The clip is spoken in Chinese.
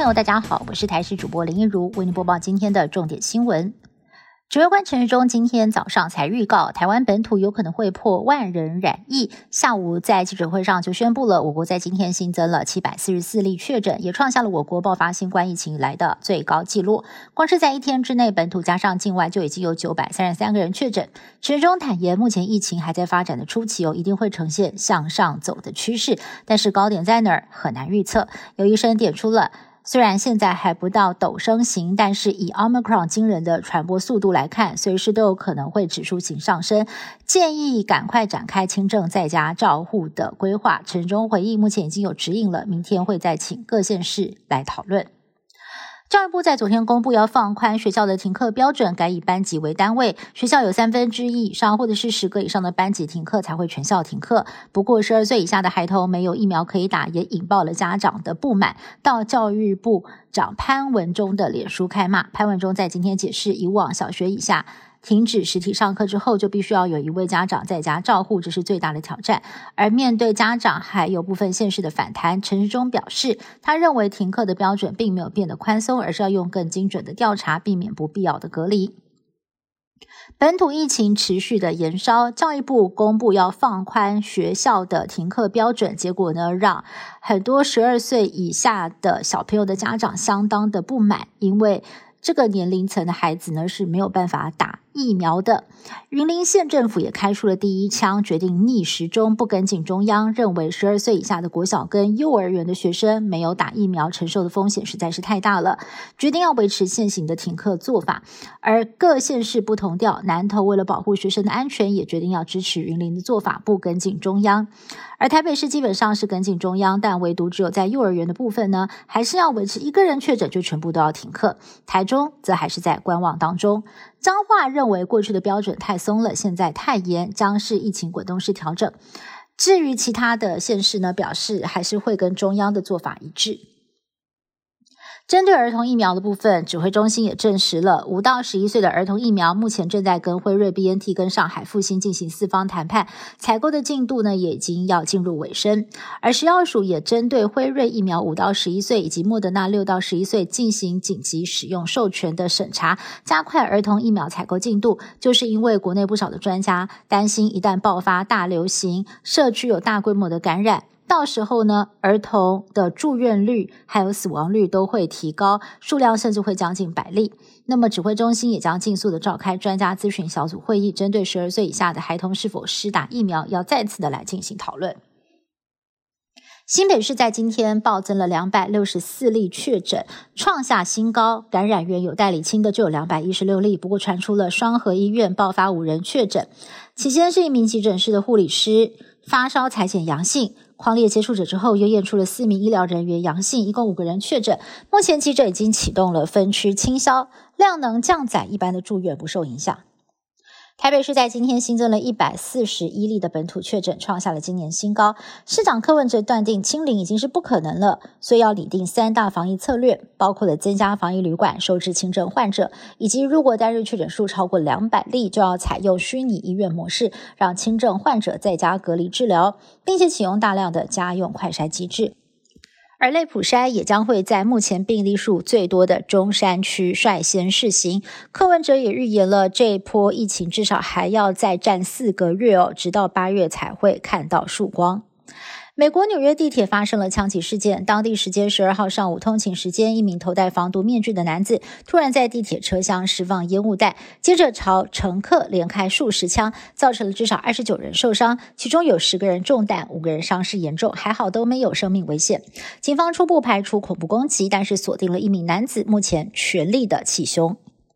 朋友，大家好，我是台视主播林一如，为您播报今天的重点新闻。指挥官陈时中今天早上才预告，台湾本土有可能会破万人染疫。下午在记者会上就宣布了，我国在今天新增了七百四十四例确诊，也创下了我国爆发新冠疫情以来的最高纪录。光是在一天之内，本土加上境外就已经有九百三十三个人确诊。陈时中坦言，目前疫情还在发展的初期哦，一定会呈现向上走的趋势，但是高点在哪儿很难预测。有医生点出了。虽然现在还不到陡升型，但是以 Omicron 惊人的传播速度来看，随时都有可能会指数型上升。建议赶快展开轻症在家照护的规划。陈中回忆，目前已经有指引了，明天会再请各县市来讨论。教育部在昨天公布，要放宽学校的停课标准，改以班级为单位。学校有三分之一以上或者是十个以上的班级停课，才会全校停课。不过，十二岁以下的孩童没有疫苗可以打，也引爆了家长的不满。到教育部长潘文忠的脸书开骂。潘文忠在今天解释，以往小学以下。停止实体上课之后，就必须要有一位家长在家照护，这是最大的挑战。而面对家长还有部分现实的反弹，陈时中表示，他认为停课的标准并没有变得宽松，而是要用更精准的调查，避免不必要的隔离。本土疫情持续的延烧，教育部公布要放宽学校的停课标准，结果呢，让很多十二岁以下的小朋友的家长相当的不满，因为这个年龄层的孩子呢是没有办法打。疫苗的，云林县政府也开出了第一枪，决定逆时钟不跟进中央，认为十二岁以下的国小跟幼儿园的学生没有打疫苗，承受的风险实在是太大了，决定要维持现行的停课做法。而各县市不同调，南投为了保护学生的安全，也决定要支持云林的做法，不跟进中央。而台北市基本上是跟进中央，但唯独只有在幼儿园的部分呢，还是要维持一个人确诊就全部都要停课。台中则还是在观望当中。彰化认为过去的标准太松了，现在太严，将是疫情滚动式调整。至于其他的县市呢，表示还是会跟中央的做法一致。针对儿童疫苗的部分，指挥中心也证实了，五到十一岁的儿童疫苗目前正在跟辉瑞、B N T 跟上海复兴进行四方谈判，采购的进度呢也已经要进入尾声。而食药署也针对辉瑞疫苗五到十一岁以及莫德纳六到十一岁进行紧急使用授权的审查，加快儿童疫苗采购进度，就是因为国内不少的专家担心，一旦爆发大流行，社区有大规模的感染。到时候呢，儿童的住院率还有死亡率都会提高，数量甚至会将近百例。那么指挥中心也将尽速的召开专家咨询小组会议，针对十二岁以下的孩童是否施打疫苗，要再次的来进行讨论。新北市在今天暴增了两百六十四例确诊，创下新高，感染源有代理清的就有两百一十六例。不过传出了双河医院爆发五人确诊，起先是一名急诊室的护理师发烧裁检阳性。矿列接触者之后，又验出了四名医疗人员阳性，一共五个人确诊。目前急诊已经启动了分区清消，量能降载，一般的住院不受影响。台北市在今天新增了一百四十一例的本土确诊，创下了今年新高。市长柯文哲断定清零已经是不可能了，所以要拟定三大防疫策略，包括了增加防疫旅馆、收治轻症患者，以及如果单日确诊数超过两百例，就要采用虚拟医院模式，让轻症患者在家隔离治疗，并且启用大量的家用快筛机制。而类普筛也将会在目前病例数最多的中山区率先试行。柯文哲也预言了，这一波疫情至少还要再战四个月哦，直到八月才会看到曙光。美国纽约地铁发生了枪击事件。当地时间十二号上午通勤时间，一名头戴防毒面具的男子突然在地铁车厢释放烟雾弹，接着朝乘客连开数十枪，造成了至少二十九人受伤，其中有十个人中弹，五个人伤势严重，还好都没有生命危险。警方初步排除恐怖攻击，但是锁定了一名男子，目前全力的起凶。